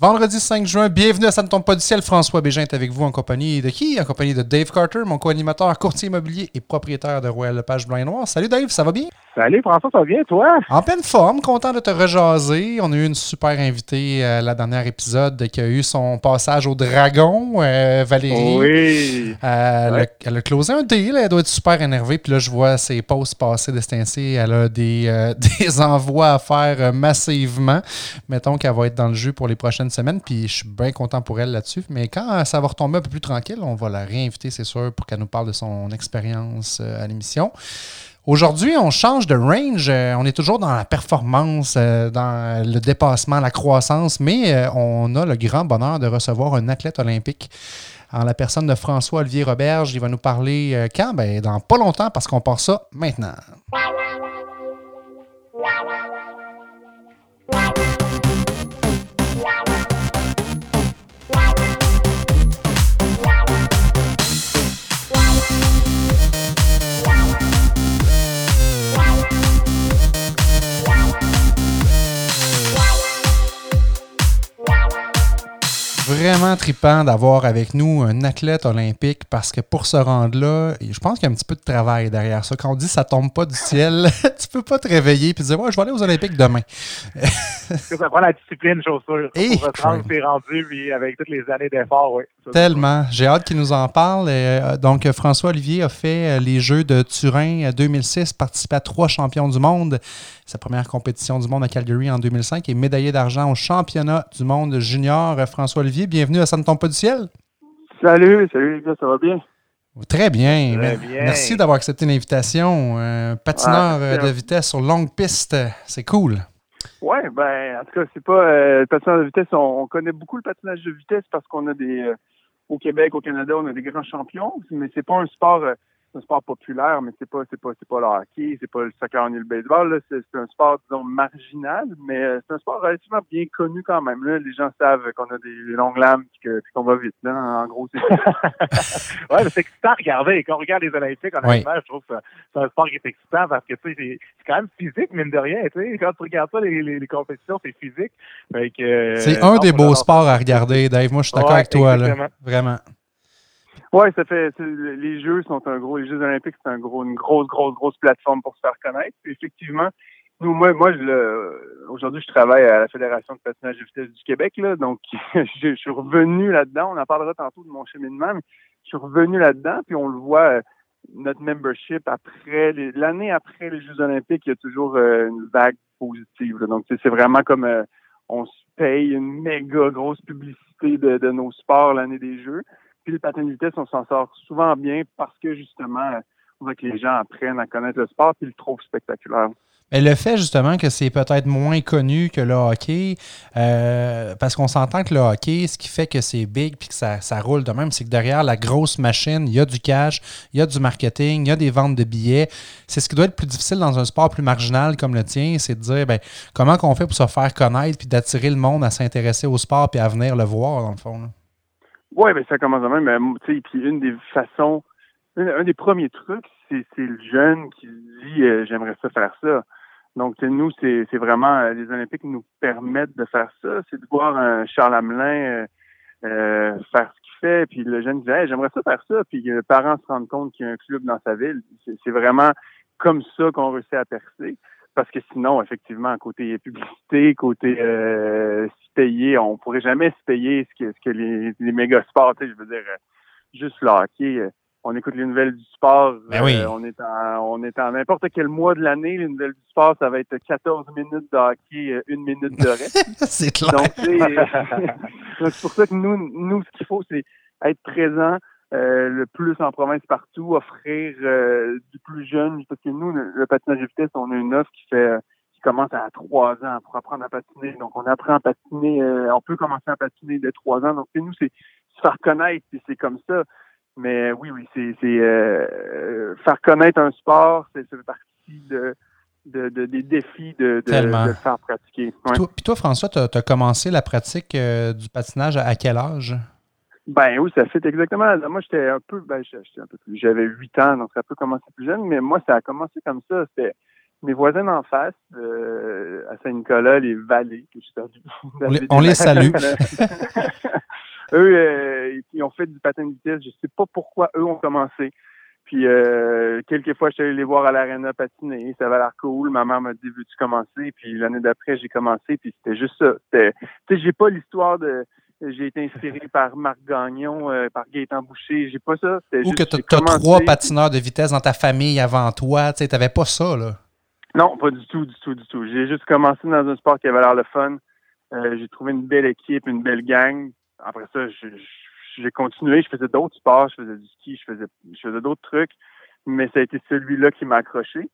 Vendredi 5 juin, bienvenue à Ça ne tombe pas du ciel. François Bégin est avec vous en compagnie de qui? En compagnie de Dave Carter, mon co-animateur, courtier immobilier et propriétaire de Royal Lepage Blanc et Noir. Salut Dave, ça va bien? Salut François, ça va bien toi? En pleine forme, content de te rejaser. On a eu une super invitée à la dernière épisode qui a eu son passage au dragon, euh, Valérie. Oui. Euh, elle, a, elle, a, closé un deal, elle doit être super énervée. Puis là, je vois ses posts passer de Elle a des, euh, des envois à faire massivement. Mettons qu'elle va être dans le jeu pour les prochaines semaine, puis je suis bien content pour elle là-dessus. Mais quand ça va retomber un peu plus tranquille, on va la réinviter, c'est sûr, pour qu'elle nous parle de son expérience à l'émission. Aujourd'hui, on change de range. On est toujours dans la performance, dans le dépassement, la croissance, mais on a le grand bonheur de recevoir un athlète olympique en la personne de François-Olivier Roberge. Il va nous parler quand? Ben, dans pas longtemps, parce qu'on part ça maintenant. Vraiment trippant d'avoir avec nous un athlète olympique parce que pour se rendre là, je pense qu'il y a un petit peu de travail derrière ça. Quand on dit ça tombe pas du ciel, tu peux pas te réveiller et dire ouais, je vais aller aux Olympiques demain. ça prend la discipline, chaussure. Et pour se rendre, c'est rendu, puis avec toutes les années d'effort, oui. Tellement. J'ai hâte qu'il nous en parle. donc, François Olivier a fait les Jeux de Turin 2006, participé à trois champions du monde. Sa première compétition du monde à Calgary en 2005 et médaillé d'argent au championnat du monde junior. François Olivier, bienvenue à Ça ne tombe pas du ciel. Salut, salut les gars, ça va bien? Très bien. Très bien. Merci d'avoir accepté l'invitation. patineur de vitesse sur longue piste, c'est cool. Oui, ben en tout cas, c'est pas euh, le patinage de vitesse. On, connaît beaucoup le patinage de vitesse parce qu'on a des euh, au Québec, au Canada, on a des grands champions, mais c'est pas un sport euh, un sport populaire, mais c'est pas c'est pas c'est pas le hockey, c'est pas le soccer ni le baseball. C'est, un sport disons marginal, mais euh, c'est un sport relativement bien connu quand même. Là. Les gens savent qu'on a des longues lames et qu'on va vite. Là. En gros, c'est ouais, c'est excitant à regarder. Quand on regarde les Olympiques en oui. je trouve que c'est un sport qui est excitant parce que tu sais, c'est, quand même physique, mine de rien. Tu sais. Quand tu regardes ça, les, les, les compétitions, c'est physique. C'est un des beaux sports à regarder, Dave. Moi, je suis d'accord avec toi. Là. Vraiment. Oui, ça fait les Jeux sont un gros, les Jeux olympiques, c'est un gros, une grosse, grosse, grosse plateforme pour se faire connaître. Puis effectivement, nous, moi, moi, aujourd'hui, je travaille à la Fédération de patinage de vitesse du Québec, là, donc je, suis revenu là-dedans. On en parlera tantôt de mon cheminement, mais je suis revenu là-dedans, puis on le voit, euh, notre membership après l'année après les Jeux olympiques, il y a toujours euh, une vague positive. Donc, c'est vraiment comme euh, on se paye une méga grosse publicité de, de nos sports l'année des Jeux. Puis le de vitesse, on s'en sort souvent bien parce que justement, on voit que les gens apprennent à connaître le sport et le trouvent spectaculaire. Mais le fait justement que c'est peut-être moins connu que le hockey, euh, parce qu'on s'entend que le hockey, ce qui fait que c'est big puis que ça, ça, roule de même, c'est que derrière la grosse machine, il y a du cash, il y a du marketing, il y a des ventes de billets. C'est ce qui doit être plus difficile dans un sport plus marginal comme le tien, c'est de dire ben, comment on fait pour se faire connaître puis d'attirer le monde à s'intéresser au sport puis à venir le voir, dans le fond. Oui, mais ça commence quand même. Puis une des façons, un, des premiers trucs, c'est le jeune qui dit euh, j'aimerais ça faire ça. Donc, nous, c'est vraiment euh, les Olympiques nous permettent de faire ça. C'est de voir un Charles Hamelin euh, faire ce qu'il fait, puis le jeune dit hey, j'aimerais ça faire ça, puis les parents se rendent compte qu'il y a un club dans sa ville. C'est vraiment comme ça qu'on réussit à percer parce que sinon, effectivement, côté publicité, côté euh, payer, on pourrait jamais se payer ce que, ce que les, les méga sports, tu sais, je veux dire, euh, juste le hockey, euh, on écoute les nouvelles du sport, ben oui. on est en on est en n'importe quel mois de l'année, les nouvelles du sport, ça va être 14 minutes de hockey, une minute de reste. c'est clair. Donc, c'est pour ça que nous, nous, ce qu'il faut, c'est être présent, euh, le plus en province partout, offrir euh, du plus jeune, parce que nous, le, patinage de vitesse, on a une offre qui fait commence à trois ans pour apprendre à patiner. Donc, on apprend à patiner, euh, on peut commencer à patiner de trois ans. Donc, nous, c'est se faire connaître, puis c'est comme ça. Mais oui, oui, c'est faire connaître un sport, c'est partie de, de, de, des défis de, de, faire pratiquer. Puis toi, François, tu as, commencé la pratique du patinage à quel âge? Ben oui, ça fait exactement. Moi, j'étais un peu, ben, j'étais un peu plus, j'avais huit ans, donc ça peut commencer plus jeune, mais moi, ça a commencé comme ça. C'était, mes voisins d'en face, euh, à Saint-Nicolas, les Vallées, que j'ai perdu. On les, salue. eux, euh, ils ont fait du patin de vitesse. Je sais pas pourquoi eux ont commencé. Puis euh, quelques fois, je suis allé les voir à l'aréna patiner. Ça avait l'air cool. Ma mère m'a dit Veux-tu commencer? Puis l'année d'après, j'ai commencé. Puis c'était juste ça. Tu sais, j'ai pas l'histoire de j'ai été inspiré par Marc Gagnon, euh, par Gaëtan Boucher. J'ai pas ça. Ou que tu as, trois patineurs de vitesse dans ta famille avant toi. Tu n'avais pas ça, là. Non, pas du tout, du tout, du tout. J'ai juste commencé dans un sport qui avait l'air le fun. Euh, j'ai trouvé une belle équipe, une belle gang. Après ça, j'ai continué. Je faisais d'autres sports. Je faisais du ski, je faisais, je faisais d'autres trucs. Mais ça a été celui-là qui m'a accroché.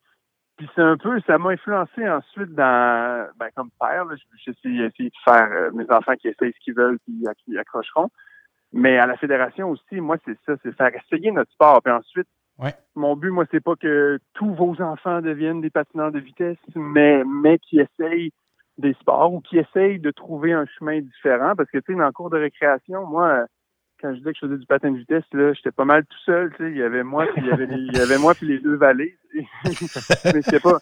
Puis c'est un peu, ça m'a influencé ensuite dans, ben, comme père, j'ai essayé, de faire euh, mes enfants qui essayent ce qu'ils veulent puis qui accrocheront. Mais à la fédération aussi, moi, c'est ça, c'est faire essayer notre sport. Puis ensuite, mon but, moi, c'est pas que tous vos enfants deviennent des patineurs de vitesse, mais, mais qui essayent des sports ou qui essayent de trouver un chemin différent. Parce que, tu sais, dans le cours de récréation, moi, quand je disais que je faisais du patin de vitesse, là, j'étais pas mal tout seul, tu sais. Il y avait moi, puis il y avait, les, il y avait moi puis les deux vallées. mais c'était pas,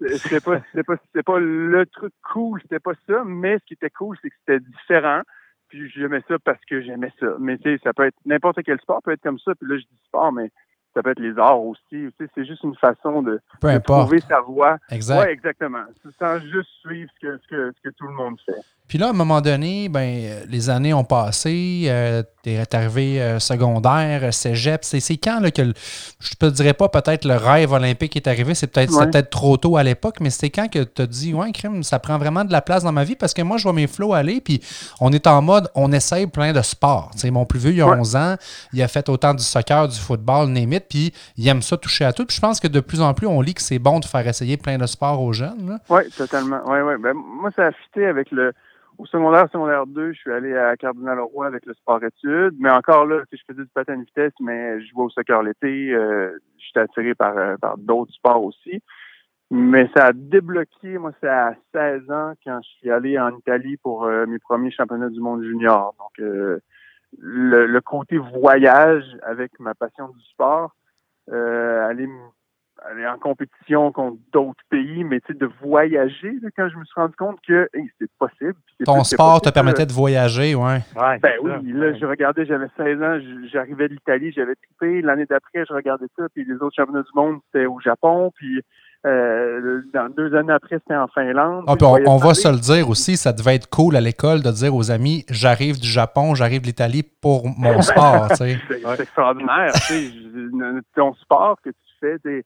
c'était pas, c'était pas, c'était pas le truc cool, c'était pas ça. Mais ce qui était cool, c'est que c'était différent. Puis j'aimais ça parce que j'aimais ça. Mais tu sais, ça peut être n'importe quel sport peut être comme ça. Puis là, je dis sport, mais ça peut être les arts aussi. c'est juste une façon de, trouver sa voie. Exact. Ouais, exactement. Sans juste suivre ce que, ce que, ce que tout le monde fait. Puis là, à un moment donné, ben, les années ont passé, euh, tu es arrivé euh, secondaire, cégep. C'est quand là, que, je te dirais pas peut-être le rêve olympique est arrivé, c'est peut-être peut trop tôt à l'époque, mais c'était quand que tu as dit, ouais, crime, ça prend vraiment de la place dans ma vie parce que moi, je vois mes flots aller, puis on est en mode, on essaye plein de sports. mon plus vieux, il a 11 ans, il a fait autant du soccer, du football, némite, puis il aime ça toucher à tout. Puis je pense que de plus en plus, on lit que c'est bon de faire essayer plein de sports aux jeunes. Oui, totalement. Ouais, ouais. Ben, moi, ça a fité avec le au secondaire, secondaire 2, je suis allé à Cardinal Roy avec le sport-études. Mais encore là, je faisais du patin de vitesse, mais je jouais au soccer l'été. Euh, J'étais attiré par, euh, d'autres sports aussi. Mais ça a débloqué, moi, c'est à 16 ans quand je suis allé en Italie pour euh, mes premiers championnats du monde junior. Donc, euh, le, le, côté voyage avec ma passion du sport, aller aller en compétition contre d'autres pays, mais tu sais, de voyager, quand je me suis rendu compte que c'est possible. Ton sport te permettait de voyager, ouais. ouais ben oui, là, je regardais, j'avais 16 ans, j'arrivais de l'Italie, j'avais trippé. L'année d'après, je regardais ça, puis les autres championnats du monde, c'était au Japon, puis euh, dans deux années après, c'était en Finlande. Ah, puis on, va se le dire aussi, ça devait être cool à l'école de dire aux amis, j'arrive du Japon, j'arrive de l'Italie pour mon sport. c'est extraordinaire. ton sport que tu fais,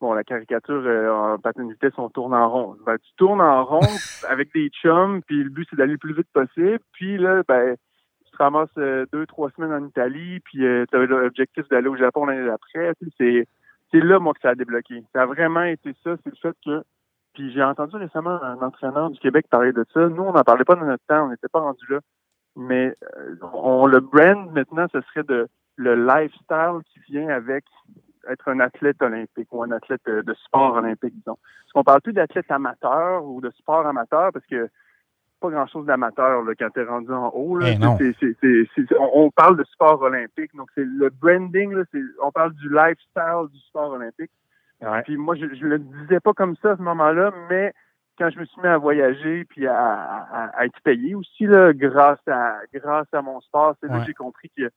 bon, la caricature euh, en patin de vitesse, on tourne en rond. Ben, tu tournes en rond avec des chums, puis le but, c'est d'aller le plus vite possible. Puis là, ben, tu te ramasses euh, deux, trois semaines en Italie, puis tu avais l'objectif d'aller au Japon l'année d'après. C'est, c'est là, moi, que ça a débloqué. Ça a vraiment été ça. C'est le fait que... Puis j'ai entendu récemment un entraîneur du Québec parler de ça. Nous, on n'en parlait pas dans notre temps. On n'était pas rendu là. Mais on le brand, maintenant, ce serait de le lifestyle qui vient avec être un athlète olympique ou un athlète de, sport olympique, disons. Parce qu'on parle plus d'athlète amateur ou de sport amateur? Parce que pas grand-chose d'amateur quand tu es rendu en haut. Là. Eh on, parle de sport olympique. Donc, c'est le branding, là, on parle du lifestyle du sport olympique. Puis moi, je ne le disais pas comme ça à ce moment-là, mais quand je me suis mis à voyager puis à, être payé aussi là, grâce à grâce à mon sport, c'est là que j'ai compris que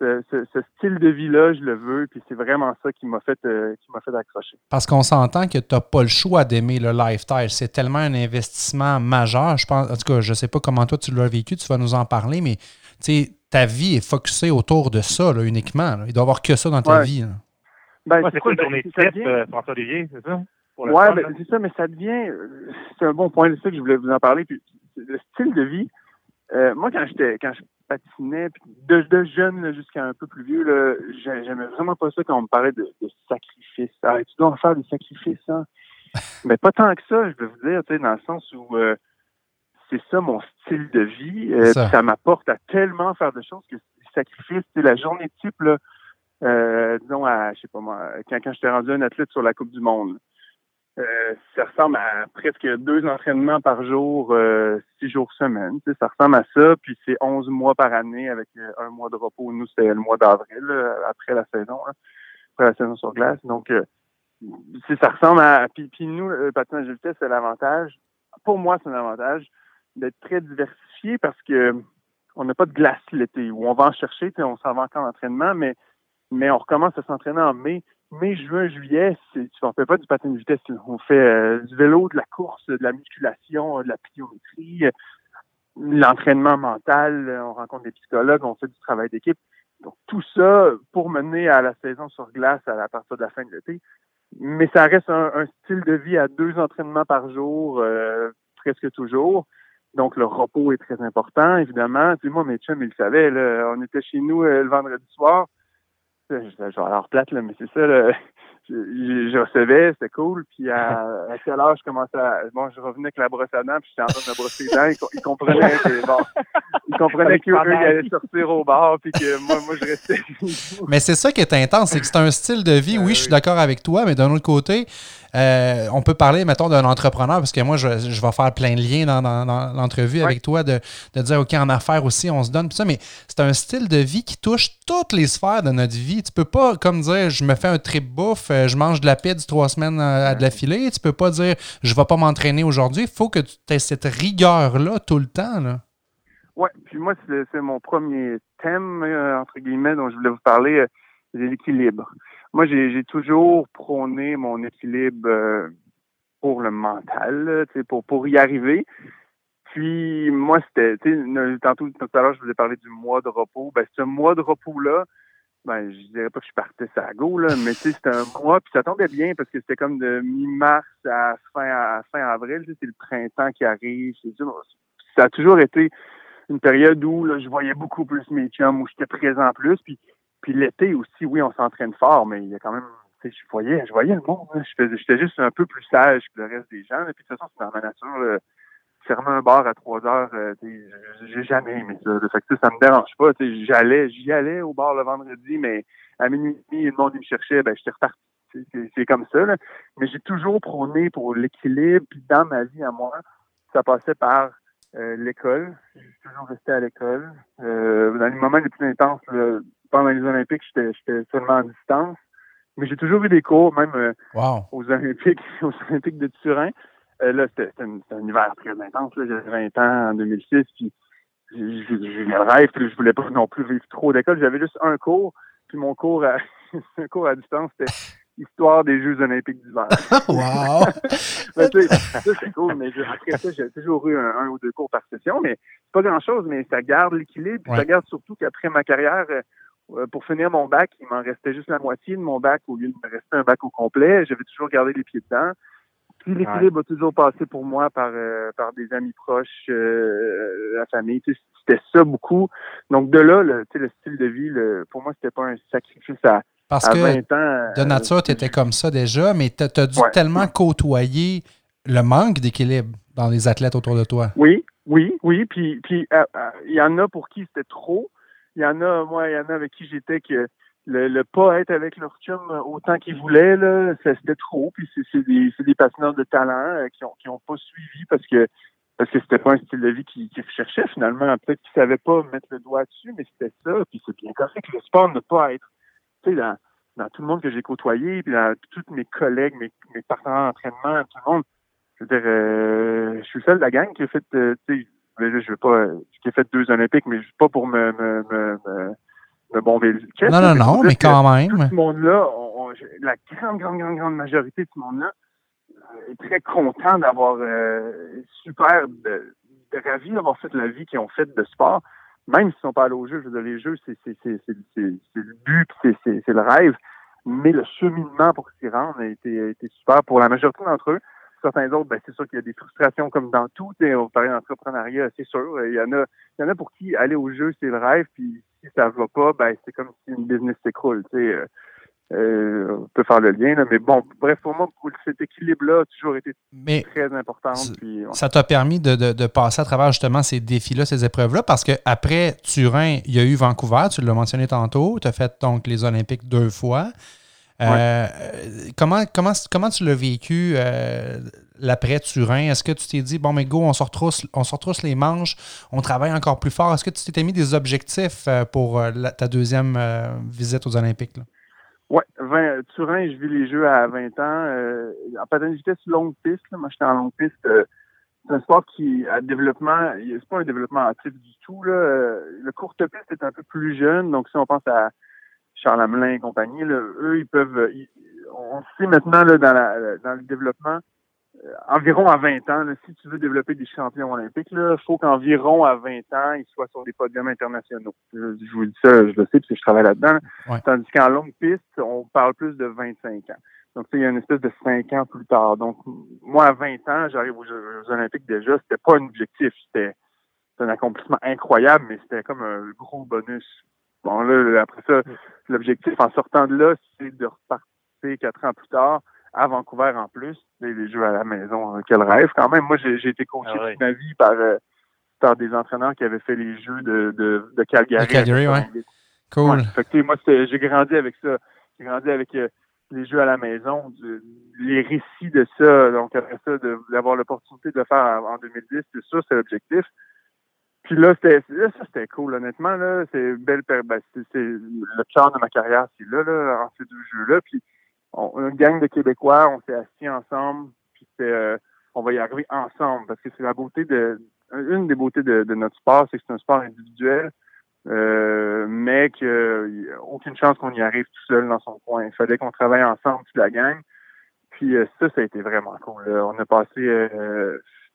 ce, style de vie-là, je le veux, puis c'est vraiment ça qui m'a fait, euh, qui m'a fait accrocher. Parce qu'on s'entend que tu n'as pas le choix d'aimer le lifestyle. C'est tellement un investissement majeur. Je pense, en tout cas, je ne sais pas comment toi tu l'as vécu, tu vas nous en parler, mais ta vie est focusée autour de ça uniquement. Il doit y avoir que ça dans ta vie. Ben, c'est quoi une journée de test, euh, François-Olivier, c'est ça? Oui, ben, c'est ça, mais ça devient. Euh, c'est un bon point, c'est ça que je voulais vous en parler. Puis, le style de vie, moi, quand j'étais quand je patinais, de, de jeune jusqu'à un peu plus vieux, j'aimais vraiment pas ça quand on me parlait de, de sacrifice. Ah, tu dois en faire des sacrifices, hein? Mais pas tant que ça, je veux vous dire, tu sais, dans le sens où euh, c'est ça mon style de vie. Euh, ça, m'apporte à tellement faire de choses que les sacrifices, c'est la journée type, là, euh, disons, à, je sais pas moi, quand, quand j'étais rendu un athlète sur la Coupe du Monde. Euh, ça ressemble à presque deux entraînements par jour, euh, six jours semaine. ça ressemble à ça. Puis c'est onze mois par année avec euh, un mois de repos. Nous, c'était le mois d'avril, après la saison, hein, après la saison sur glace. Donc, ça ressemble à. Puis, puis nous, le patinage de vitesse, c'est l'avantage. Pour moi, c'est un avantage d'être très diversifié parce que on n'a pas de glace l'été où on va en chercher, on s'en va encore en entraînement, mais, mais on recommence à s'entraîner en mai. Mai, juin, juillet, tu ne fait pas du patin de vitesse. On fait euh, du vélo, de la course, de la musculation, de la pliométrie, l'entraînement mental, on rencontre des psychologues, on fait du travail d'équipe. Donc, tout ça pour mener à la saison sur glace à, partir de la fin de l'été. Mais ça reste un, style de vie à deux entraînements par jour, euh, presque toujours. Donc, le repos est très important, évidemment. Tu sais, moi, mes chums, ils le savaient. Là, on était chez nous euh, le vendredi soir. Alors plate, là, mais c'est ça. Là je, je, recevais, c'était cool. Puis à, à quelle heure je commençais à. Bon, je revenais avec la brosse à dents, puis j'étais en train de me brosser les dents. Ils, comprenaient que bon. Ils comprenaient qu'eux, ils allaient sortir au bar, puis que moi, moi, je restais. mais c'est ça qui est intense, c'est que c'est un style de vie. oui, je suis d'accord avec toi, mais d'un autre côté, euh, on peut parler, mettons, d'un entrepreneur, parce que moi, je, je, vais faire plein de liens dans, dans, l'entrevue avec toi, de, de, dire, OK, en affaires aussi, on se donne, tout ça, mais c'est un style de vie qui touche toutes les sphères de notre vie. Tu peux pas, comme dire, je me fais un trip bouffe, euh, je mange de la pizza trois semaines euh, à de la filet. Tu peux pas dire, je vais pas m'entraîner aujourd'hui. Il faut que tu aies cette rigueur-là tout le temps. Là. Oui, puis moi, c'est mon premier thème, entre guillemets, dont je voulais vous parler, c'est l'équilibre moi, j'ai toujours prôné mon équilibre euh, pour le mental, pour, pour y arriver. Puis moi, c'était, tantôt, tout à l'heure, je vous ai parlé du mois de repos. Ben, ce mois de repos-là, ben, je dirais pas que je partais ça à go, là, mais c'était un mois, puis ça tombait bien parce que c'était comme de mi-mars à fin, à fin avril, c'est le printemps qui arrive. Ça a toujours été une période où là, je voyais beaucoup plus mes chums, où j'étais présent plus, puis puis l'été aussi, oui, on s'entraîne fort, mais il y a quand même, tu sais, je voyais, je voyais le monde. Je j'étais juste un peu plus sage que le reste des gens. Et puis de toute façon, c'est dans ma nature. fermer un bar à trois heures, euh, j'ai jamais aimé ça. Fait que, ça me dérange pas. J'allais, j'y allais au bar le vendredi, mais à minuit, le monde me cherchait, ben j'étais reparti. C'est comme ça. Là. Mais j'ai toujours prôné pour l'équilibre. Dans ma vie à moi, ça passait par euh, l'école. J'ai toujours resté à l'école. Euh, dans les moments les plus intenses, pendant les Olympiques, j'étais seulement en distance. Mais j'ai toujours eu des cours, même euh, aux Olympiques, aux Olympiques de Turin. Euh, là, c'était un, hiver très intense. J'avais 20 ans en 2006, puis j'ai le rêve, puis je voulais pas non plus vivre trop d'école. J'avais juste un cours, puis mon cours à, un cours à distance, c'était Histoire des Jeux olympiques d'hiver. wow! ça, c'est cool, mais après ça, j'ai toujours eu un, ou deux cours par session, mais c'est pas grand-chose, mais ça garde l'équilibre, puis ça garde surtout qu'après ma carrière, euh, pour finir mon bac, il m'en restait juste la moitié de mon bac au lieu de me rester un bac au complet. J'avais toujours gardé les pieds dedans. Puis l'équilibre a toujours passé pour moi par euh, par des amis proches, euh, la famille. C'était ça beaucoup. Donc de là, le, le style de vie, pour moi, c'était pas un sacrifice à, Parce que 20 ans. De nature, tu étais comme ça déjà, mais tu as, dû tellement côtoyer le manque d'équilibre dans les athlètes autour de toi. Oui, oui, oui. Puis il y en a pour qui c'était trop. Il y en a, moi, il y en a avec qui j'étais que le, pas être avec leur chum autant qu'ils voulaient, là, c'était trop. Puis c'est des, des de talent euh, qui ont qui ont pas suivi parce que parce que c'était pas un style de vie qu'ils recherchaient finalement. Peut-être qu'ils savaient pas mettre le doigt dessus, mais c'était ça. Puis c'est bien correct. Le sport ne pas être, tu sais, dans, dans tout le monde que j'ai côtoyé, puis dans tous mes collègues, mes, mes partenaires d'entraînement, tout le monde. Je veux dire, euh, je suis seul de la gang qui a fait, euh, tu sais, je veux pas, qui a fait deux Olympiques, mais pas pour me, me, me, me bomber le. Non, non, non, mais quand même. Tout ce monde-là, la grande, grande, grande, grande majorité de ce monde-là euh, est très content d'avoir euh, super de, de ravis d'avoir fait la vie qu'ils ont faite de sport. Même s'ils ne sont pas allés aux jeux, je veux dire, les jeux, c'est le but, c'est le rêve. Mais le cheminement pour s'y rendre a été, a été super pour la majorité d'entre eux certains autres, ben, c'est sûr qu'il y a des frustrations comme dans tout. On parlait d'entrepreneuriat, c'est sûr. Il y en a, il y en a pour qui aller au jeu, c'est le rêve, puis si ça va pas, ben, c'est comme si une business s'écroule. Euh, euh, on peut faire le lien, mais bon, bref, pour moi, cet équilibre-là a toujours été très important. Ça t'a permis de, passer à travers justement ces défis-là, ces épreuves-là, parce qu'après Turin, il y a eu Vancouver, tu l'as mentionné tantôt, tu as fait donc les Olympiques deux fois. Euh, comment, comment, comment tu l'as vécu euh, l'après-Turin? Est-ce que tu t'es dit, bon, mais go, on se, retrousse, on se retrousse les manches, on travaille encore plus fort? Est-ce que tu t'étais mis des objectifs euh, pour ta deuxième visite aux Olympiques? Oui, Turin, je vis les Jeux à 20 ans. En patin de vitesse longue piste, moi j'étais en longue piste. C'est un sport qui a développement, c'est pas un développement actif du tout. Là. Le courte piste est un peu plus jeune, donc si on pense à Charles Hamelin et compagnie, là, eux, ils peuvent. on sait maintenant là, dans, la, dans le développement, euh, environ à 20 ans, si tu veux développer des champions olympiques, il faut qu'environ à 20 ans, ils soient sur des podiums internationaux. Je, vous dis ça, je le sais, parce que je travaille là-dedans. Tandis qu'en longue piste, on parle plus de 25 ans. Donc, il y a une espèce de 5 ans plus tard. Donc, moi, à 20 ans, j'arrive aux Jeux olympiques déjà. C'était pas un objectif. C'était un accomplissement incroyable, mais c'était comme un gros bonus. Bon, là, après ça, l'objectif en sortant de là, c'est de repartir quatre ans plus tard à Vancouver en plus. Les, jeux à la maison, euh, quel rêve quand même. Moi, j'ai été coaché ah toute ma vie par, euh, par des entraîneurs qui avaient fait les jeux de, de, de Calgary. De Calgary, oui. Cool. moi, j'ai grandi avec ça. J'ai grandi avec euh, les jeux à la maison, les récits de ça. Donc, après ça, d'avoir l'opportunité de le faire en, 2010, c'est ça, c'est l'objectif. Puis là, c'était ça, c'était cool, honnêtement. Là, c'est belle ben, c'est le cœur de ma carrière, c'est là, là, en ces deux jeux-là. Puis on, une gang de Québécois, on s'est assis ensemble, puis euh, on va y arriver ensemble, parce que c'est la beauté de, une des beautés de, notre sport, c'est que c'est un sport individuel, euh, mais qu'il n'y a aucune chance qu'on y arrive tout seul dans son coin. Il fallait qu'on travaille ensemble, toute la gang. Puis euh, ça, ça a été vraiment cool. On a passé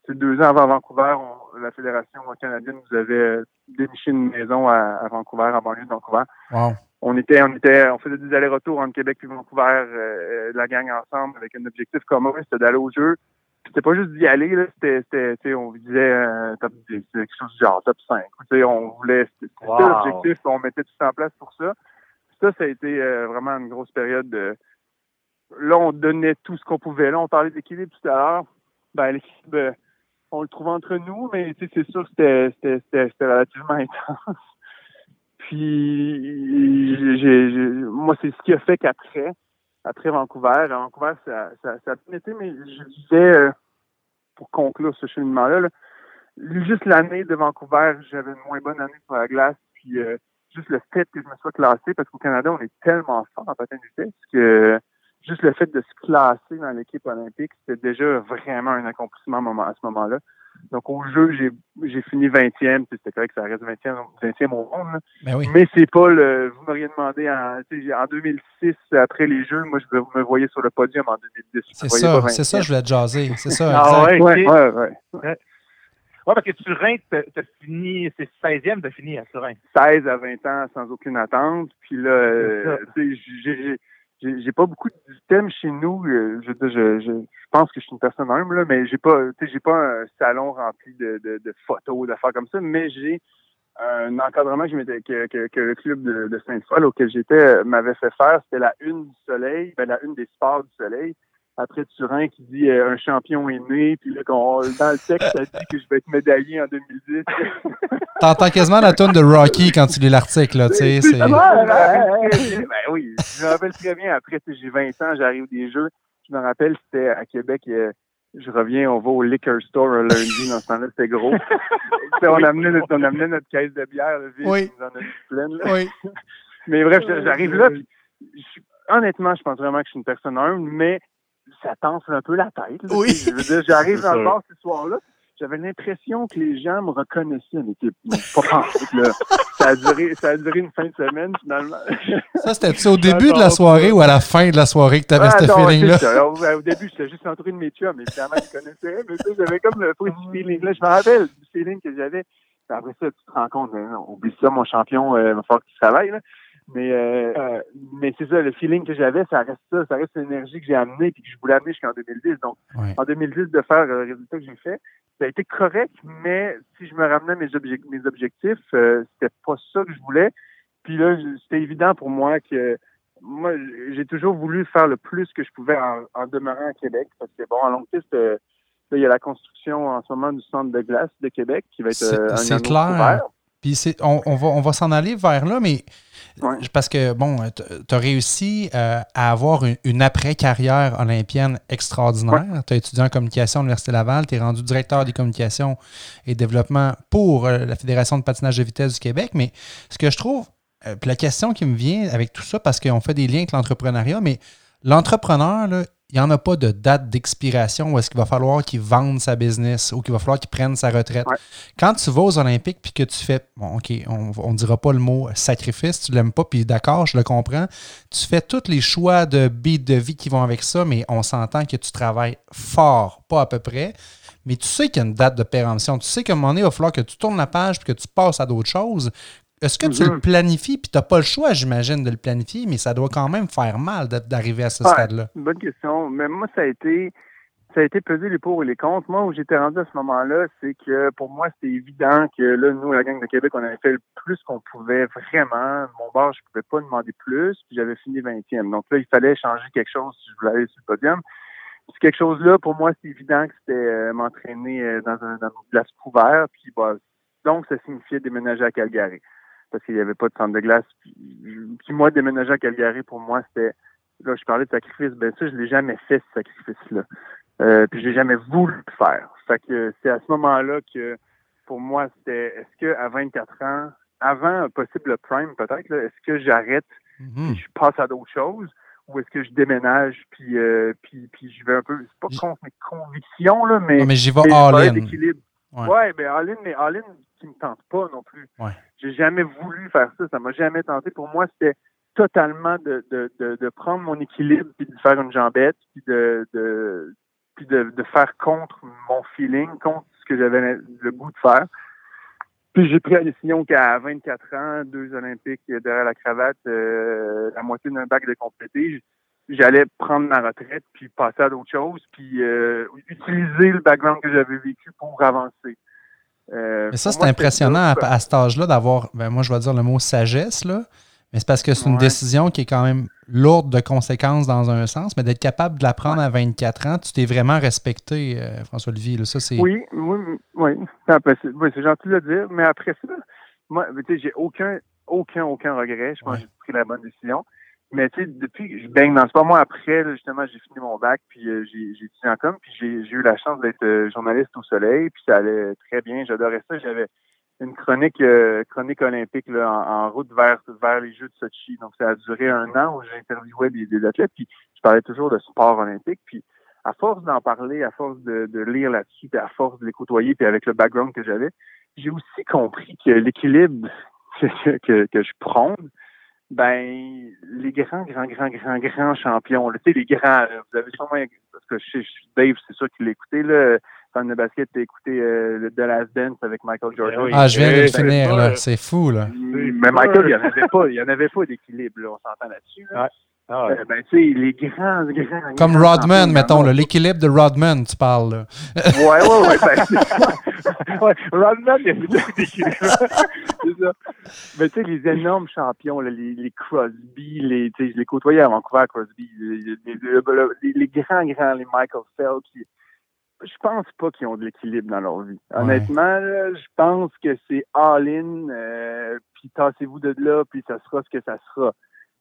deux ans avant Vancouver, la Fédération canadienne nous avait déniché une maison à, Vancouver, à banlieue de Vancouver. Wow on était, on était, on faisait des allers-retours entre Québec et Vancouver, euh, la gang ensemble avec un objectif commun, c'était d'aller au jeu. C'était pas juste d'y aller, là, c'était, c'était, on disait euh, top quelque chose du genre top 5. on voulait, c'était l'objectif, on mettait tout ça en place pour ça. Ça, ça a été euh, vraiment une grosse période de. Là, on donnait tout ce qu'on pouvait. Là, on parlait d'équilibre tout à l'heure. Ben, l'équilibre, on le trouvait entre nous, mais c'est sûr que c'était, relativement intense. Puis, j'ai, moi, c'est ce qui a fait qu'après, après Vancouver, Vancouver, ça, ça, ça a bien été, mais je disais, euh, pour conclure ce cheminement-là, juste l'année de Vancouver, j'avais une moins bonne année sur la glace, puis euh, juste le fait que je me sois classé, parce qu'au Canada, on est tellement fort en patin de vitesse que juste le fait de se classer dans l'équipe olympique, c'était déjà vraiment un accomplissement à ce moment-là. Donc, au jeu, j'ai fini 20e. C'était correct que ça reste 20e, 20e au monde. Ben oui. Mais c'est pas le. Vous m'auriez demandé en, en 2006, après les Jeux, moi, je me voyais sur le podium en 2010. C'est ça, c'est ça, je voulais te jaser. C'est ça. Ah ouais, ouais, ouais, ouais. ouais. parce que Turin, t'as fini, c'est 16e, t'as fini à Turin. 16 à 20 ans sans aucune attente. Puis là, euh, j'ai j'ai pas beaucoup d'items chez nous. Euh, je, je, je, pense que je suis une personne humble, là, mais j'ai pas, j'ai pas un salon rempli de, de, de photos, d'affaires comme ça, mais j'ai un encadrement que, que, que, le club de, Sainte-Foy auquel j'étais euh, m'avait fait faire. C'était la une du soleil, ben, la une des sports du soleil après Turin qui dit euh, un champion est né, puis là, dans le texte, ça dit que je vais être médaillé en 2010. T'entends quasiment la tonne de Rocky quand tu lis l'article, là, tu sais. C'est... Ben, ben, oui, je me rappelle très bien, après, j'ai 20 ans, j'arrive des Jeux, je me rappelle, c'était à Québec, euh, je reviens, on va au liquor store un lundi, dans ce temps-là, c'était gros. on, amenait notre, on amenait notre caisse de bière, là, oui. nous en a pleine, là. Oui. Mais bref, j'arrive là, puis, honnêtement, je pense vraiment que je suis une personne humble, mais ça t'enfle un peu la tête. oui. j'arrive dans le bar ce soir-là. J'avais l'impression que les gens me reconnaissaient, mais pas pensé, là. Ça a, duré, ça a duré une fin de semaine, finalement. Ça, c'était au début de la soirée ou à la fin de la soirée que tu avais ce feeling-là? Au, début, j'étais juste entouré de mes chums, mais évidemment, ils connaissaient. Mais j'avais comme le feeling-là. Je me rappelle du feeling que j'avais. Après ça, tu te rends compte, ben, oublie ça, mon champion, il va falloir qu'il travaille. Là. Mais euh, euh, mais c'est ça, le feeling que j'avais, ça reste ça, ça reste l'énergie que j'ai amenée et que je voulais amener jusqu'en 2010. Donc, en 2010, de faire le résultat que j'ai fait, ça a été correct, mais si je me ramenais mes, objectifs, mes objectifs, euh, c'était pas ça que je voulais. Puis là, c'était évident pour moi que moi, j'ai toujours voulu faire le plus que je pouvais en, demeurant à Québec. Parce que bon, en longue piste, il y a la construction en ce moment du centre de glace de Québec qui va être un C'est clair. Puis on, on, va, on va s'en aller vers là, mais parce que, bon, tu as réussi euh, à avoir une, après-carrière olympienne extraordinaire. Tu as étudié en communication à l'Université Laval, tu es rendu directeur des communications et développement pour euh, la Fédération de patinage de vitesse du Québec. Mais ce que je trouve euh, puis la question qui me vient avec tout ça, parce qu'on fait des liens avec l'entrepreneuriat, mais l'entrepreneur, là, il n'y en a pas de date d'expiration où est-ce qu'il va falloir qu'il vende sa business ou qu'il va falloir qu'il prenne sa retraite. Quand tu vas aux Olympiques puis que tu fais, bon, OK, on ne dira pas le mot sacrifice, tu ne l'aimes pas, puis d'accord, je le comprends. Tu fais tous les choix de bide de vie qui vont avec ça, mais on s'entend que tu travailles fort, pas à peu près. Mais tu sais qu'il y a une date de péremption. Tu sais qu'à un moment donné, il va falloir que tu tournes la page puis que tu passes à d'autres choses. Est-ce que tu le mhm. planifies, puis tu n'as pas le choix, j'imagine, de le planifier, mais ça doit quand même faire mal d'arriver à ce stade-là? Bonne question. Mais moi, ça a été ça a été pesé les pour et les contre. Moi, où j'étais rendu à ce moment-là, c'est que pour moi, c'était évident que là, nous, la gang de Québec, on avait fait le plus qu'on pouvait vraiment. Mon bar, je pouvais pas demander plus, puis j'avais fini 20e. Donc là, il fallait changer quelque chose si je voulais aller sur le podium. Puis quelque chose-là, pour moi, c'est évident que c'était euh, m'entraîner euh, dans, un, dans une place couverte. Puis bah, donc, ça signifiait déménager à Calgary parce qu'il n'y avait pas de centre de glace. Puis, moi, déménager à Calgary, pour moi, c'était. Là, je parlais de sacrifice, ben ça, je l'ai jamais fait, ce sacrifice-là. Euh, puis je l'ai jamais voulu faire. Fait que c'est à ce moment-là que pour moi, c'était est-ce que à 24 ans, avant un possible prime peut-être, est-ce que j'arrête mm je passe à d'autres choses ou est-ce que je déménage puis euh, puis, puis je vais un peu c'est pas contre mes convictions là mais mais j'y vais all-in. Ouais. ouais, ben all-in mais all-in qui me tente pas non plus. Ouais. J'ai jamais voulu faire ça. Ça m'a jamais tenté. Pour moi, c'était totalement de, de, de, prendre mon équilibre puis de faire une jambette puis de, de puis de, de faire contre mon feeling, contre ce que j'avais le goût de faire. Puis j'ai pris la décision qu'à 24 ans, deux Olympiques derrière la cravate, euh, la moitié d'un bac de complété, j'allais prendre ma retraite puis passer à d'autres choses, puis euh, utiliser le background que j'avais vécu pour avancer. Euh, mais ça, c'est impressionnant à, cet âge-là d'avoir, ben moi, je vais dire le mot sagesse, là. Mais c'est parce que c'est une décision qui est quand même lourde de conséquences dans un sens, mais d'être capable de la prendre à 24 ans, tu t'es vraiment respecté, euh, François-Olivier. Ça, c'est... Oui, oui, oui. C'est, gentil de le dire, mais après ça, moi, tu sais, j'ai aucun, aucun, aucun regret. Je pense que j'ai pris la bonne décision. Mais tu sais, depuis que je baigne dans pas moi après, justement, j'ai fini mon bac, puis euh, j'ai, j'ai étudié en com, puis j'ai, eu la chance d'être euh, journaliste au soleil, puis ça allait très bien. J'adorais ça. J'avais une chronique euh, chronique olympique là, en, route vers vers les Jeux de Sochi. Donc ça a duré un an où j'interviewais des, des, athlètes, puis je parlais toujours de sport olympique. Puis à force d'en parler, à force de, de lire là-dessus, puis à force de les côtoyer, puis avec le background que j'avais, j'ai aussi compris que l'équilibre que, que, que je prône, ben les grands, grands, grands, grands, grands champions, tu sais, les grands, vous avez sûrement, parce que je, suis Dave, c'est sûr qu'il l'écoutait, là, fan de basket, t'as écouté euh, The Last Dance avec Michael Jordan. Ah, je viens de le finir, là, c'est fou, là. Mais Michael, il n'y en avait pas, il y en avait pas d'équilibre, là, on s'entend là-dessus. Là. Ah ouais. Euh, ben, tu sais, les grands, grands. Comme Rodman, mettons, l'équilibre de Rodman, tu parles. Là. Ouais, ouais, ouais. Ben, ouais Rodman, il y a ça. Mais tu sais, les énormes champions, là, les, les Crosby, les, je les côtoyais à Vancouver, Crosby, les, les, les, les grands, grands, les Michael Phelps. Je pense pas qu'ils ont de l'équilibre dans leur vie. Honnêtement, je pense que c'est all-in, euh, puis tassez-vous de là, puis ça sera ce que ça sera.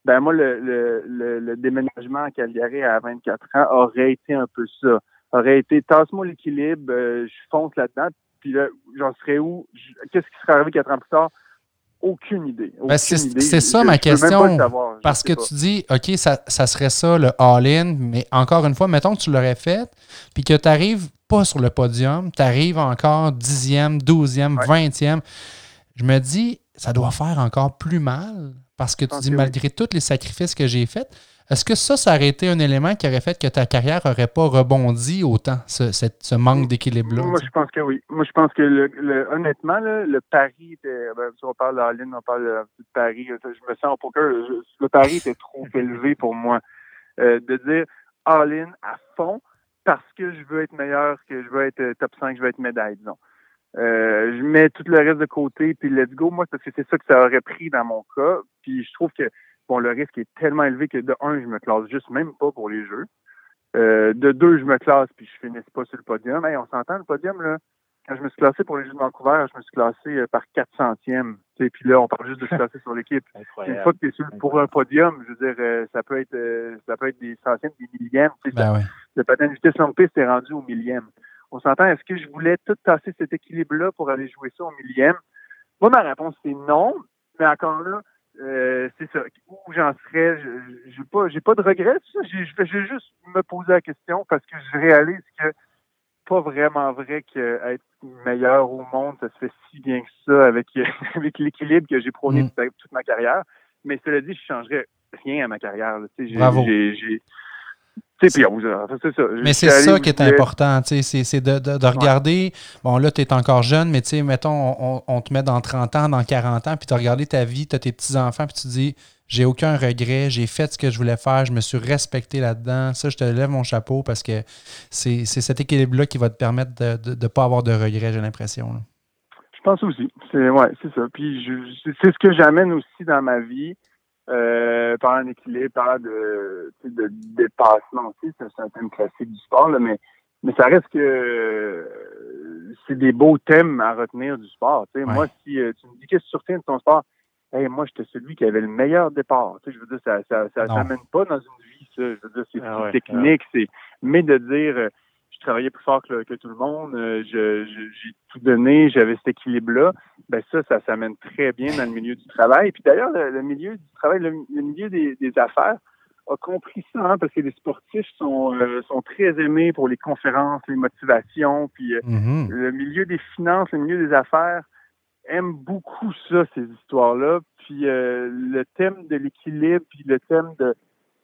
Ben moi, le, le, le, déménagement à Calgary à 24 ans aurait été un peu ça. Aurait été tasse-moi l'équilibre, euh, je fonce là-dedans, puis là, j'en serais où? Qu'est-ce qui serait arrivé quatre ans plus tard? Aucune idée. Ben, c'est ça ma question. parce que tu dis, OK, ça, ça serait ça le all-in, mais encore une fois, mettons que tu l'aurais fait, puis que tu n'arrives pas sur le podium, tu arrives encore dixième, douzième, vingtième. Je me dis, ça doit faire encore plus mal parce que tu dis, malgré tous les sacrifices que j'ai faits, est-ce que ça, ça aurait été un élément qui aurait fait que ta carrière n'aurait pas rebondi autant, ce, ce manque d'équilibre-là? Moi, je pense que oui. Moi, je pense que, le, honnêtement, le pari était. Ben, on parle d'Aline, on parle de Paris. Je me sens au poker. le pari était trop élevé pour moi. Euh, de dire all-in à fond parce que je veux être meilleur, que je veux être euh, top 5, je veux être médaille, disons. Euh, je mets tout le reste de côté, puis let's go. Moi, parce que c'est ça que ça aurait pris dans mon cas. Puis je trouve que bon, le risque est tellement élevé que de un, je me classe juste même pas pour les jeux. Euh, de deux, je me classe puis je finisse pas sur le podium. Hey, on s'entend le podium là. Quand je me suis classé pour les Jeux de Vancouver, je me suis classé euh, par 4 centièmes. Et puis là, on parle juste de se classer sur l'équipe. Une fois que tu es sur, pour un podium, je veux dire, ça peut être ça peut être des centièmes, des millièmes. Ben ouais. Le patin de vitesse longue piste est rendu au millième. On s'entend, est-ce que je voulais tout tasser cet équilibre-là pour aller jouer ça au millième? Moi, ma réponse, c'est non. Mais encore là, euh, c'est ça. Où j'en serais, j'ai pas, j'ai pas de regrets. Je vais juste me poser la question parce que je réalise que pas vraiment vrai qu'être meilleur au monde, ça se fait si bien que ça avec, avec l'équilibre que j'ai prôné mm. toute, ma carrière. Mais cela dit, je changerais rien à ma carrière. Bravo. Mais c'est ça qui est important, c'est de, de, regarder, bon là, tu es encore jeune, mais tu sais, mettons, on, on, te met dans 30 ans, dans 40 ans, puis tu as regardé ta vie, tu as tes petits-enfants, puis tu dis, j'ai aucun regret, j'ai fait ce que je voulais faire, je me suis respecté là-dedans. Ça, je te lève mon chapeau parce que c'est cet équilibre-là qui va te permettre de ne pas avoir de regrets, j'ai l'impression. Je pense aussi. C'est ouais, c'est ça. Puis c'est ce que j'amène aussi dans ma vie. Euh, par un équilibre, par de, de dépassement aussi, c'est un thème classique du sport, mais, mais ça reste que c'est des beaux thèmes à retenir du sport. Moi, si euh, tu me dis qu'est-ce que tu retiens de ton sport, hey, moi, j'étais celui qui avait le meilleur départ. Je veux dire, ça ça, ça s'amène pas dans une vie, ça. Je veux dire, c'est ah technique, c'est mais de dire euh, je travaillais plus fort que, tout le monde, euh, je, j'ai tout donné, j'avais cet équilibre-là, ben ça, ça s'amène très bien dans le milieu du travail. Puis d'ailleurs, le, milieu du travail, le, milieu des, affaires a compris ça, hein, parce que les sportifs sont, euh, sont très aimés pour les conférences, les motivations, puis mm-hmm. le milieu des finances, le milieu des affaires aime beaucoup ça, ces histoires-là. Puis euh, le thème de l'équilibre, puis le thème de,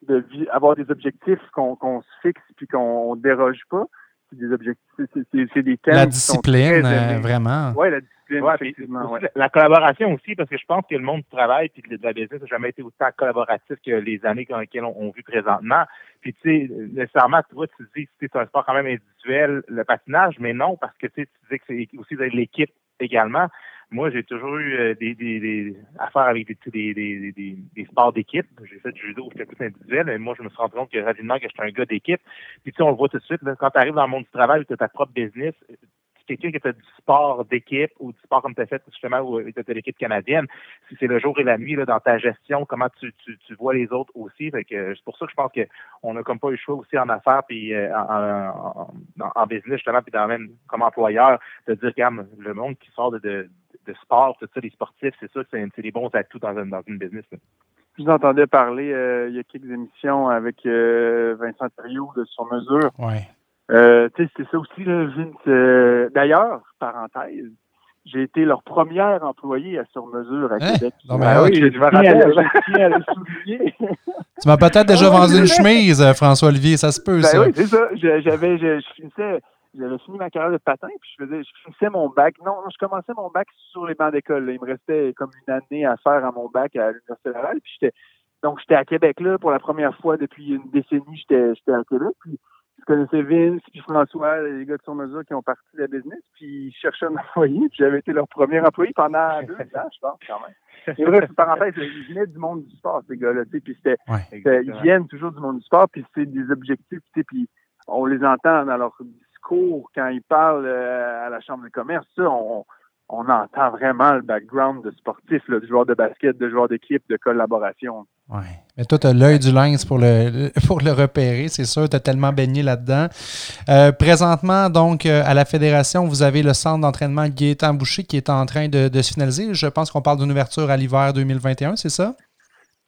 de avoir des objectifs qu'on se fixe puis qu'on déroge pas. C'est des objectifs, c'est des thèmes. La discipline, euh, vraiment. Oui, la discipline. La collaboration aussi, parce que je pense que le monde du travail et de la business n'a jamais été autant collaboratif que les années dans lesquelles on, vit présentement. Puis, tu sais, nécessairement, tu vois, tu dis que c'est un sport quand même individuel, le patinage, mais non, parce que tu disais que c'est aussi de l'équipe également moi, j'ai toujours eu euh, des, des, des, affaires avec des, des, des, des sports d'équipe. J'ai fait du judo, c'était plus individuel, mais moi, je me suis rendu compte que rapidement que j'étais un gars d'équipe. Puis tu sais, on le voit tout de suite, quand tu arrives dans le monde du travail, tu as ta propre business, quelqu'un qui fait du sport d'équipe ou du sport comme tu as fait justement ou tu as l'équipe canadienne, si c'est le jour et la nuit là, dans ta gestion, comment tu, tu, tu vois les autres aussi. Fait que c'est pour ça que je pense qu'on a comme pas eu le choix aussi en affaires puis euh, en, en, en, business justement puis dans même comme employeur de dire regarde, le monde qui sort de, de, de sport, tout ça, les sportifs, c'est ça, c'est des bons atouts dans, dans une business. Je vous entendais parler euh, il y a quelques émissions avec euh, Vincent Thériault de Sur Mesure. Ouais. Euh, tu sais, c'est ça aussi, là, Vince. D'ailleurs, parenthèse, j'ai été leur première employée à Sur Mesure à hein? Québec. Non, mais ah oui, je me rappelle. tu m'as peut-être déjà vendu une chemise, François-Olivier, ça se peut, ben ça. Oui, c'est ça. J'avais, je, je finissais j'avais fini ma carrière de patin, puis je faisais, je finissais mon bac. Non, je commençais mon bac sur les bancs d'école. Il me restait comme une année à faire à mon bac à l'Université Laval. Puis j'étais, donc j'étais à Québec là pour la première fois depuis une décennie. J'étais, j'étais à Québec. Puis je connaissais Vince puis François, les gars de son mesure qui ont parti de la business. Puis ils cherchaient un employé. Puis j'avais été leur premier employé pendant deux ans, je pense quand même. Et bref, parenthèse, ils venaient du monde du sport, ces gars-là. Puis c'était, ils viennent toujours du monde du sport. Puis c'est des objectifs. Puis on les entend dans leur quand il parle euh, à la Chambre de commerce, on, entend vraiment le background de sportif, de joueur de basket, de joueur d'équipe, de collaboration. Oui. Mais toi, tu as l'œil du lynx pour le, pour le repérer, c'est sûr. Tu as tellement baigné là-dedans. Euh, présentement, donc, euh, à la Fédération, vous avez le centre d'entraînement Gaétan Boucher qui est en train de, de se finaliser. Je pense qu'on parle d'une ouverture à l'hiver 2021, c'est ça?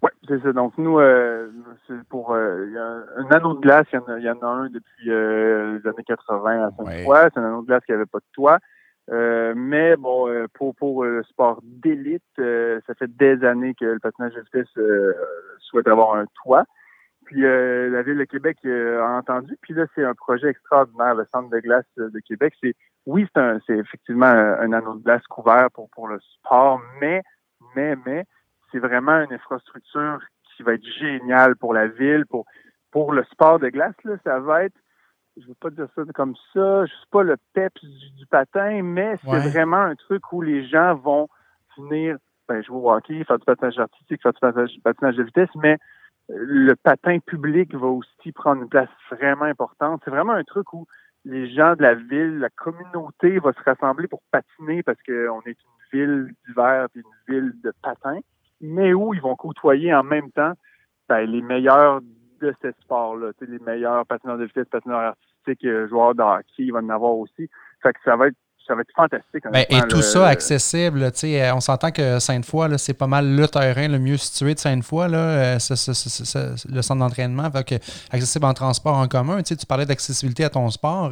Oui, c'est ça. Donc nous, euh, c'est pour euh, y a un anneau de glace, il y en a, il y en a un depuis euh, les années 80 à sainte fois. C'est un anneau de glace qui n'avait pas de toit. mais bon, pour pour le sport d'élite, ça fait des années que le patinage de vitesse souhaite avoir un toit. Puis la ville de Québec a entendu. Puis là, c'est un projet extraordinaire, le centre de glace de Québec. C'est oui, c'est un, c'est effectivement un, anneau de glace couvert pour pour le sport, mais mais mais c'est vraiment une infrastructure qui va être géniale pour la ville, pour, pour le sport de glace. Là, ça va être, je ne veux pas dire ça comme ça, je suis pas le peps du, patin, mais c'est vraiment un truc où les gens vont venir ben, jouer au hockey, faire du patinage artistique, faire du patinage, de vitesse, mais le patin public va aussi prendre une place vraiment importante. C'est vraiment un truc où les gens de la ville, la communauté va se rassembler pour patiner parce qu'on est une ville d'hiver et une ville de patin mais où ils vont côtoyer en même temps ben, les meilleurs de ce sport-là, les meilleurs patineurs de vitesse, patineurs artistiques, euh, joueurs de hockey, ils vont en avoir aussi. Fait que ça va être ça va être fantastique. Ben, et tout ça accessible. On s'entend que Sainte-Foy, c'est pas mal le terrain le mieux situé de Sainte-Foy, le centre d'entraînement. Accessible en transport en commun. Tu parlais d'accessibilité à ton sport.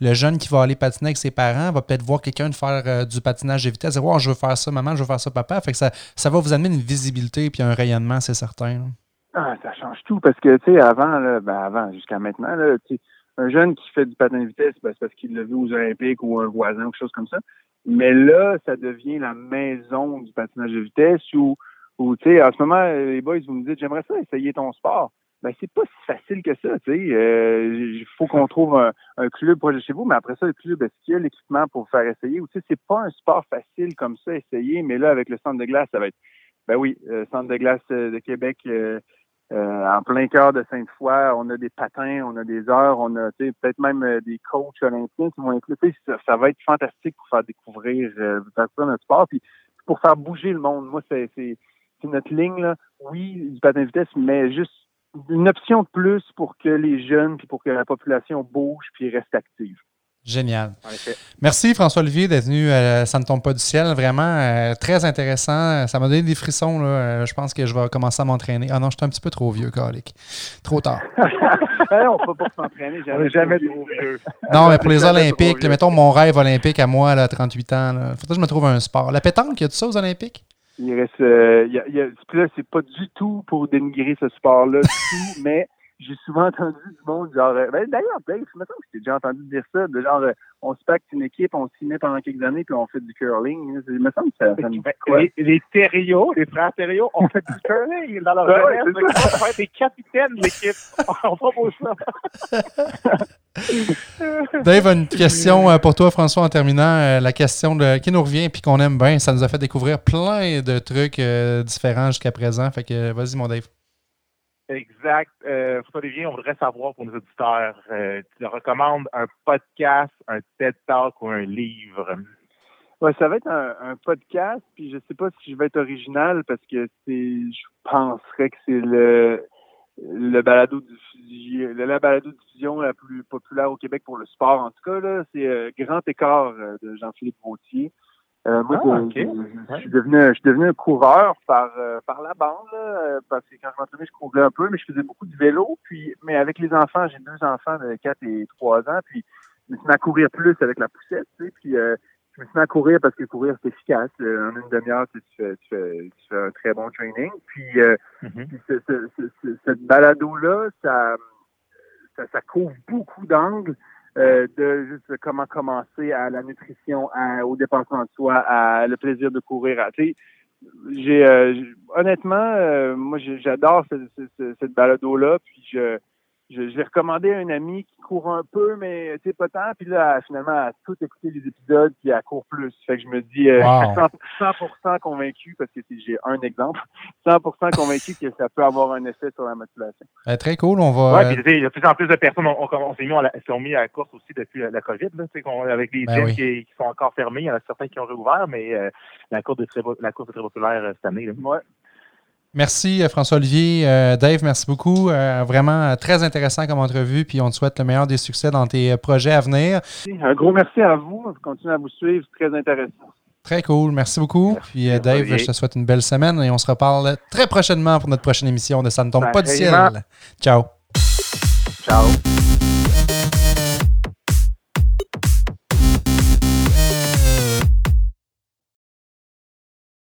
Le jeune qui va aller patiner avec ses parents va peut-être voir quelqu'un faire du patinage de vitesse. Dire, je veux faire ça, maman, je veux faire ça, papa. Fait que ça, ça va vous amener une visibilité et un rayonnement, c'est certain. Ah, ça change tout parce que, tu sais, avant, ben avant, jusqu'à maintenant, là, un jeune qui fait du patin de vitesse, ben, c'est parce qu'il l'a vu aux Olympiques ou un voisin ou quelque chose comme ça. Mais là, ça devient la maison du patinage de vitesse où, où tu sais, en ce moment, les boys, vous me dites, j'aimerais ça essayer ton sport. Ben, c'est pas si facile que ça, tu sais. Il euh, faut qu'on trouve un, club proche de chez vous, mais après ça, le club, est-ce qu'il y a l'équipement pour faire essayer? Ou, tu sais, c'est pas un sport facile comme ça, essayer, mais là, avec le centre de glace, ça va être, ben oui, euh, centre de glace euh, de Québec, euh, en plein cœur de Sainte-Foy, on a des patins, on a des heures, on a peut-être même euh, des coachs olympiens qui vont être Ça, ça, va être fantastique pour faire découvrir, euh, notre sport, puis pour faire bouger le monde. Moi, c'est notre ligne. Là. Oui, du patin de vitesse, mais juste une option de plus pour que les jeunes, puis pour que la population bouge, puis reste active. Génial. Merci François-Olivier d'être venu à Ça ne tombe pas du ciel. Vraiment euh, très intéressant. Ça m'a donné des frissons. Là. Euh, je pense que je vais commencer à m'entraîner. Ah non, je suis un petit peu trop vieux, Calic. Trop tard. on ne peut pas s'entraîner. Jamais, jamais trop vieux. Non, mais pour les Olympiques, mettons mon rêve olympique à moi, à 38 ans, il faudrait que je me trouve un sport. La pétanque, y a tout ça aux Olympiques? Il reste. Euh, y a, y a, là, c'est pas du tout pour dénigrer ce sport-là, mais j'ai souvent entendu du monde, genre, euh, ben, d'ailleurs, Dave, je me semble que j'ai déjà entendu dire ça, de genre, euh, on se pacte une équipe, on s'y met pendant quelques années, puis on fait du curling. Il me semble que ça, ça me quoi? Les, les Thériaux, les frères Thériaux, on fait du curling dans leur ouais, jeunesse. On va être des capitaines de l'équipe. on propose ça. Dave, une question euh, pour toi, François, en terminant. La question de, qui nous revient puis qu'on aime bien, ça nous a fait découvrir plein de trucs différents jusqu'à présent. Fait que vas-y, mon Dave. Exact. Euh, Olivier, on voudrait savoir pour nos auditeurs, euh, tu recommandes un podcast, un TED Talk ou un livre? Ouais, ça va être un, podcast, puis je sais pas si je vais être original parce que c'est, je penserais que c'est le le balado diffusion, la balado diffusion la plus populaire au Québec pour le sport. En tout cas, là, c'est euh, Grand Écart euh, de Jean-Philippe Vautier. Euh, moi, ah, je, suis devenu, je suis devenu un coureur par euh, par la bande, là, parce que quand je m'entraînais, je courais un peu, mais je faisais beaucoup de vélo. Puis, mais avec les enfants, j'ai deux enfants de 4 et 3 ans, puis je me suis mis à courir plus avec la poussette, tu sais, puis euh, je me suis mis à courir parce que courir, c'est efficace. En une demi-heure, tu, fais, tu, fais, tu fais un très bon training. Puis, mm-hmm. puis ce, ce, ce, cette balado-là, ça, ça, ça couvre beaucoup d'angles. Euh, de juste comment commencer à la nutrition, au dépassement de soi, à le plaisir de courir. À, j'ai euh, honnêtement, euh, moi j'adore cette, cette balado-là, puis je je, l'ai recommandé à un ami qui court un peu, mais tu sais, pas tant. Puis là, finalement, à tout écouter les épisodes, puis à court plus. Fait que je me dis, euh, 100%, convaincu, parce que j'ai un exemple, 100% convaincu que ça peut avoir un effet sur la motivation. Euh, très cool, on va... Ouais, puis il y a de plus en plus de personnes on, on, s'est mis, sont mis à la course aussi depuis la, COVID, là, avec les ben gyms qui, sont encore fermés. Il y en a certains qui ont réouvert, mais euh, la, course est très, la course est très populaire euh, cette année. Là. Ouais. Merci euh, François-Olivier. Euh, Dave, merci beaucoup. Euh, vraiment très intéressant comme entrevue. Puis on te souhaite le meilleur des succès dans tes projets à venir. Un gros merci à vous. Je continue à vous suivre. C'est très intéressant. Très cool. Merci beaucoup. Puis Dave, je te souhaite une belle semaine et on se reparle très prochainement pour notre prochaine émission de Ça ne tombe pas du ciel. Ciao. Ciao.